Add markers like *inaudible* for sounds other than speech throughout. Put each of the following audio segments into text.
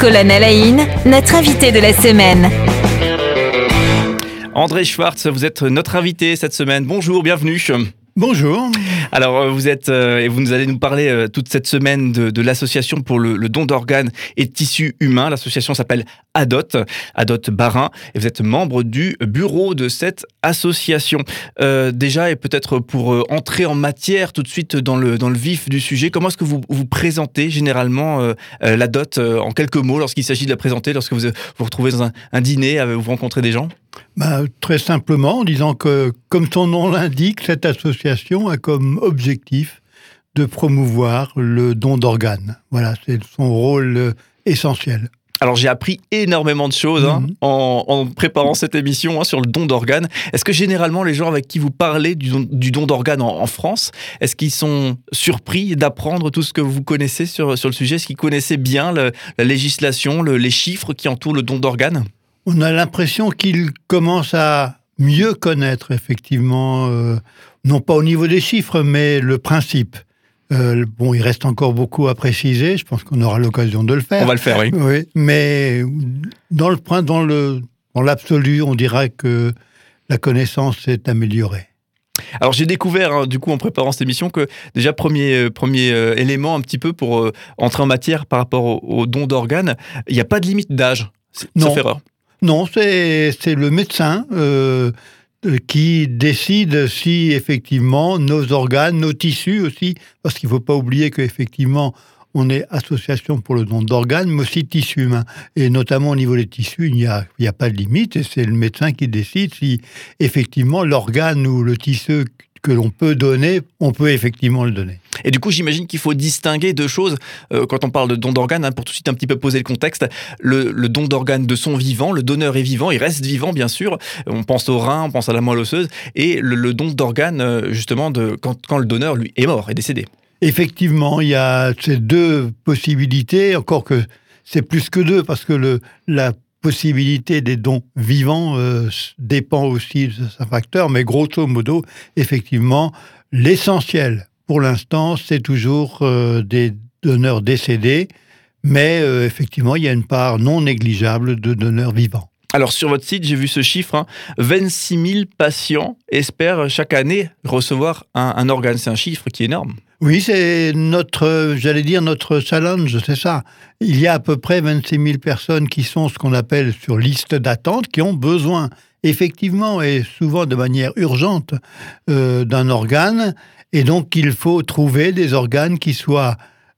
Colonne Alain, notre invité de la semaine. André Schwartz, vous êtes notre invité cette semaine. Bonjour, bienvenue. Bonjour. Alors, euh, vous êtes, euh, et vous nous allez nous parler euh, toute cette semaine de, l'association pour le, don d'organes et de tissus humains. L'association s'appelle ADOT, ADOT Barin, et vous êtes membre du bureau de cette association. déjà, et peut-être pour entrer en matière tout de suite dans le, dans le vif du sujet, comment est-ce que vous vous présentez généralement l'ADOT en quelques mots lorsqu'il s'agit de la présenter, lorsque vous vous retrouvez dans un, un dîner, vous rencontrez des gens? Bah, très simplement en disant que, comme son nom l'indique, cette association a comme objectif de promouvoir le don d'organes. Voilà, c'est son rôle euh, essentiel. Alors j'ai appris énormément de choses hein, mhm. en, préparant cette émission hein, sur le don d'organes. Est-ce que généralement les gens avec qui vous parlez du don, d'organes en, France, est-ce qu'ils sont surpris d'apprendre tout ce que vous connaissez sur, sur le sujet? Est-ce qu'ils connaissaient bien la législation, les chiffres qui entourent le don d'organes? On a l'impression qu'il commence à mieux connaître effectivement, euh, non pas au niveau des chiffres, mais le principe. Euh, bon, il reste encore beaucoup à préciser. Je pense qu'on aura l'occasion de le faire. On va le faire, oui. oui mais dans le dans le dans l'absolu, on dirait que la connaissance s'est améliorée. Alors j'ai découvert hein, du coup en préparant cette émission que déjà premier euh, premier élément un petit peu pour entrer en matière par rapport au, don d'organes, il n'y a pas de limite d'âge. Sauf erreur. Non, c'est le médecin euh, qui décide si effectivement nos organes, nos tissus aussi, parce qu'il ne faut pas oublier qu'effectivement, on est association pour le don d'organes, mais aussi tissus humains. Et notamment au niveau des tissus, il n'y a, a, pas de limite, et c'est le médecin qui décide si effectivement l'organe ou le tissu que l'on peut donner, on peut effectivement le donner. Et du coup, j'imagine qu'il faut distinguer deux choses euh, quand on parle de don d'organes, hein, pour tout de suite un petit peu poser le contexte. Le, don d'organes de son vivant, le donneur est vivant, il reste vivant bien sûr. On pense au rein, on pense à la moelle osseuse, et le, don d'organes euh, justement de quand, quand le donneur lui est mort, est décédé. Effectivement, il y a ces deux possibilités, encore que c'est plus que deux, parce que le, la possibilité des dons vivants euh, dépend aussi de ce facteur, mais grosso modo, effectivement, l'essentiel pour l'instant, c'est toujours euh, des donneurs décédés, mais euh, effectivement, il y a une part non négligeable de donneurs vivants. Alors sur votre site, j'ai vu ce chiffre, 26 hein. 000 patients espèrent chaque année recevoir un organe. C'est un chiffre qui est énorme. Oui, c'est notre, j'allais dire, notre challenge, c'est ça. Il y a à peu près 26 000 personnes qui sont ce qu'on appelle sur liste d'attente, qui ont besoin, effectivement, et souvent de manière urgente, euh, d'un organe. Et donc, il faut trouver des organes qui soient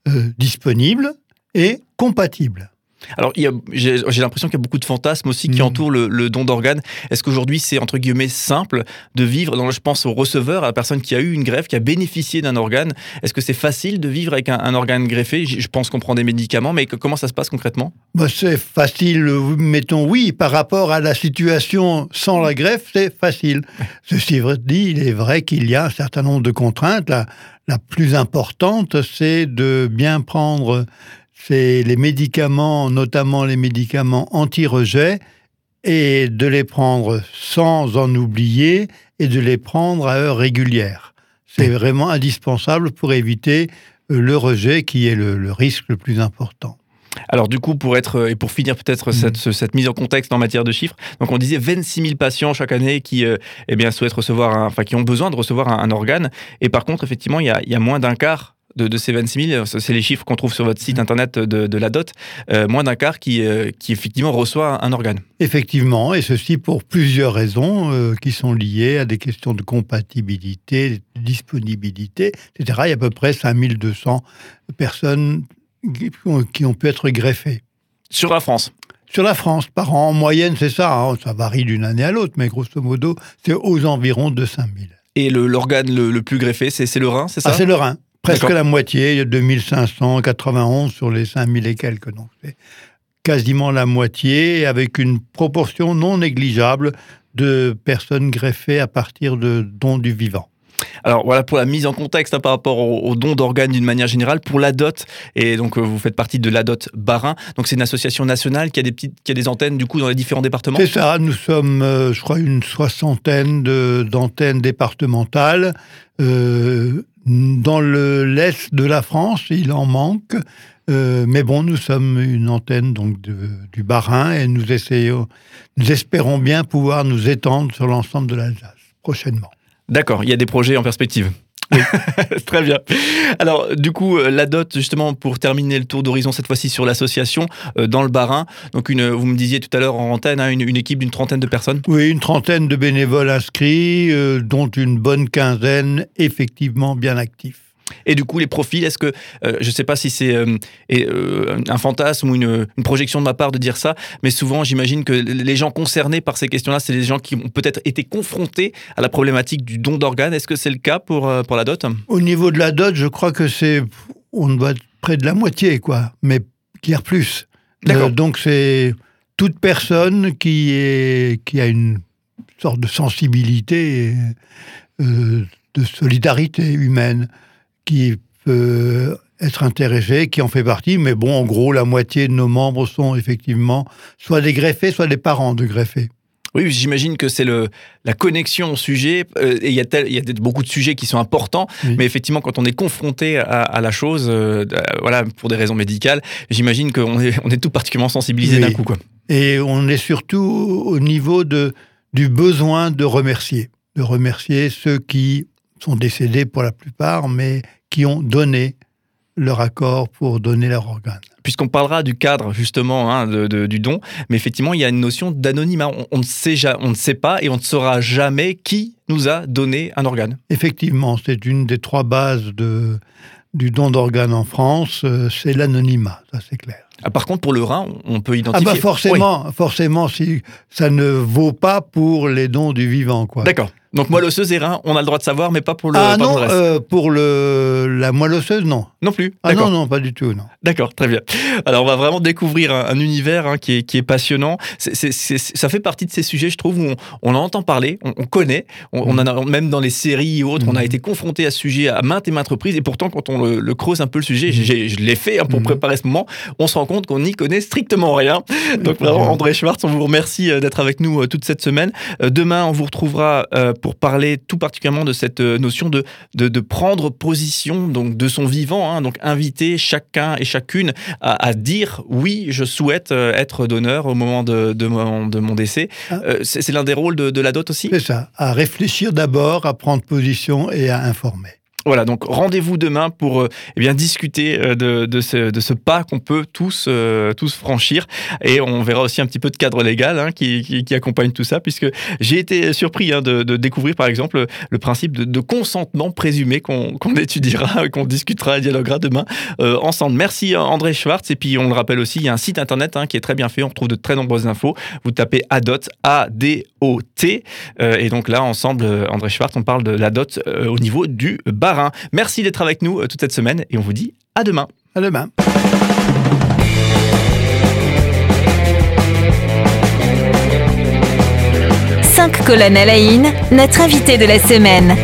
euh, disponibles et compatibles. Alors, j'ai l'impression qu'il y a beaucoup de fantasmes aussi qui mm. entourent le, don d'organes. Est-ce qu'aujourd'hui, c'est entre guillemets simple de vivre dans, Je pense au receveur, à la personne qui a eu une greffe, qui a bénéficié d'un organe? Est-ce que c'est facile de vivre avec un, organe greffé? Je pense qu'on prend des médicaments, mais comment ça se passe concrètement? Bah, C'est facile, mettons oui, par rapport à la situation sans la greffe, c'est facile. Ceci dit, il est vrai qu'il y a un certain nombre de contraintes. la plus importante, c'est de bien prendre c'est les médicaments, notamment les médicaments anti-rejet, et de les prendre sans en oublier et de les prendre à heure régulière. C'est vraiment indispensable pour éviter euh, le rejet qui est le, risque le plus important. Alors du coup, pour être et pour finir peut-être mm. cette, mise en contexte en matière de chiffres, donc on disait 26 000 patients chaque année qui euh, eh bien souhaitent recevoir, enfin qui ont besoin de recevoir un, organe, et par contre effectivement il y a, il y a moins d'un quart de, ces 26 000, c'est les chiffres qu'on trouve sur votre site internet de, la DOT, euh, moins d'un quart qui, euh, qui effectivement reçoit un organe. Effectivement, et ceci pour plusieurs raisons euh, qui sont liées à des questions de compatibilité, de disponibilité, etc. Il y a à peu près 5200 personnes qui ont, pu être greffées. Sur la France sur la France, par an, en moyenne, c'est ça. Hein. ça varie d'une année à l'autre, mais grosso modo, c'est aux environs de 5000. Et l'organe le, le, plus greffé, c'est le rein, c'est ça? Ah, C'est le rein. Presque la moitié, il y a 2591 sur les 5000 et quelques. Donc c'est quasiment la moitié, avec une proportion non négligeable de personnes greffées à partir de dons du vivant. Alors voilà pour la mise en contexte hein, par rapport aux, dons d'organes d'une manière générale. Pour l'ADOT, et donc euh, vous faites partie de l'ADOT Barin, donc c'est une association nationale qui a des petites, qui a des antennes du coup dans les différents départements. C'est ça, nous sommes, euh, je crois, une soixantaine d'antennes départementales. Euh, dans l'est de la France, il en manque. Mais bon, nous sommes une antenne donc du Bas-Rhin et nous essayons, nous espérons bien pouvoir nous étendre sur l'ensemble de l'Alsace prochainement. D'accord, il y a des projets en perspective. *laughs* Très bien. Alors, du coup, euh, la dot, justement, pour terminer le tour d'horizon, cette fois-ci sur l'association, euh, dans le Barin. Donc, une, vous me disiez tout à l'heure en antenne, hein, une, une équipe d'une trentaine de personnes. Oui, une trentaine de bénévoles inscrits, euh, dont une bonne quinzaine effectivement bien actifs. Et du coup, les profils, est-ce que, euh, je ne sais pas si c'est euh, euh, un fantasme ou une, une projection de ma part de dire ça, mais souvent, j'imagine que les gens concernés par ces questions-là, c'est les gens qui ont peut-être été confrontés à la problématique du don d'organes. Est-ce que c'est le cas pour, pour la dot? Au niveau de la dot, je crois que c'est, on doit être près de la moitié, quoi, mais a plus. D'accord. Donc c'est toute personne qui, est, qui a une sorte de sensibilité, de solidarité humaine, qui peut être intéressée, qui en fait partie. Mais bon, en gros, la moitié de nos membres sont effectivement soit des greffés, soit des parents de greffés. Oui, j'imagine que c'est le la connexion au sujet. euh, et il y a tel- il y a beaucoup de sujets qui sont importants, Oui. mais effectivement, quand on est confronté à, à la chose, euh, euh, voilà, pour des raisons médicales, j'imagine qu'on est on est tout particulièrement sensibilisé Oui. d'un coup, quoi. Et on est surtout au niveau de, du besoin de remercier. De remercier ceux qui sont décédés pour la plupart, mais qui ont donné leur accord pour donner leur organe. Puisqu'on parlera du cadre justement hein, de- de- du don, mais effectivement, il y a une notion d'anonymat. On, on ne sait on ne sait pas et on ne saura jamais qui nous a donné un organe. Effectivement, c'est une des trois bases de, du don d'organes en France, euh, c'est l'anonymat, ça c'est clair. Ah, par contre, pour le rein, on peut Ah identifier. bah forcément, forcément, si ça ne vaut pas pour les dons du vivant, quoi. D'accord. Donc moelle osseuse et rein, on a le droit de savoir, mais pas pour le, ah pas pour non, le reste. euh, pour le, la moelle osseuse, non. non plus. Ah non, non, pas du tout, non. D'accord, très bien. Alors, on va vraiment découvrir un, un univers hein, qui, est, qui est passionnant. Ça fait partie de ces sujets, je trouve, où on, on en entend parler, on, on connaît, on, on en a, même dans les séries ou autres, on a Mhm. été confronté à ce sujet à maintes et maintes reprises. Et pourtant, quand on le, le creuse un peu le sujet, je l'ai fait hein, pour Mhm. préparer ce moment, on se rend compte qu'on n'y connaît strictement rien. Donc, vraiment. André Schwartz, on vous remercie euh, d'être avec nous euh, toute cette semaine. Demain, on vous retrouvera pour parler tout particulièrement de cette euh, notion de, de, de prendre position donc de son vivant, hein, donc inviter chacun et chacune à, à dire oui, je souhaite euh, être donneur au moment de, de, mon, de mon décès. Ah. Euh, c'est c'est l'un des rôles de, de la dot aussi? C'est ça, à réfléchir d'abord, à prendre position et à informer. Voilà, donc rendez-vous demain pour euh, eh bien discuter euh, de, ce, pas qu'on peut tous, euh, tous franchir. Et on verra aussi un petit peu de cadre légal hein, qui, accompagne tout ça, puisque j'ai été surpris hein, de, découvrir par exemple le principe de, consentement présumé qu'on qu'on étudiera, *laughs* qu'on discutera et dialoguera demain ensemble. Merci André Schwartz. Et puis on le rappelle aussi, il y a un site internet hein, qui est très bien fait, on retrouve de très nombreuses infos. Vous tapez ADOT, A-D-O-T. Et donc là, ensemble, André Schwartz, on parle de la dot au niveau du Barin. Merci d'être avec nous euh, toute cette semaine et on vous dit à demain. À demain. Cinq colonnes à la notre invité de la semaine.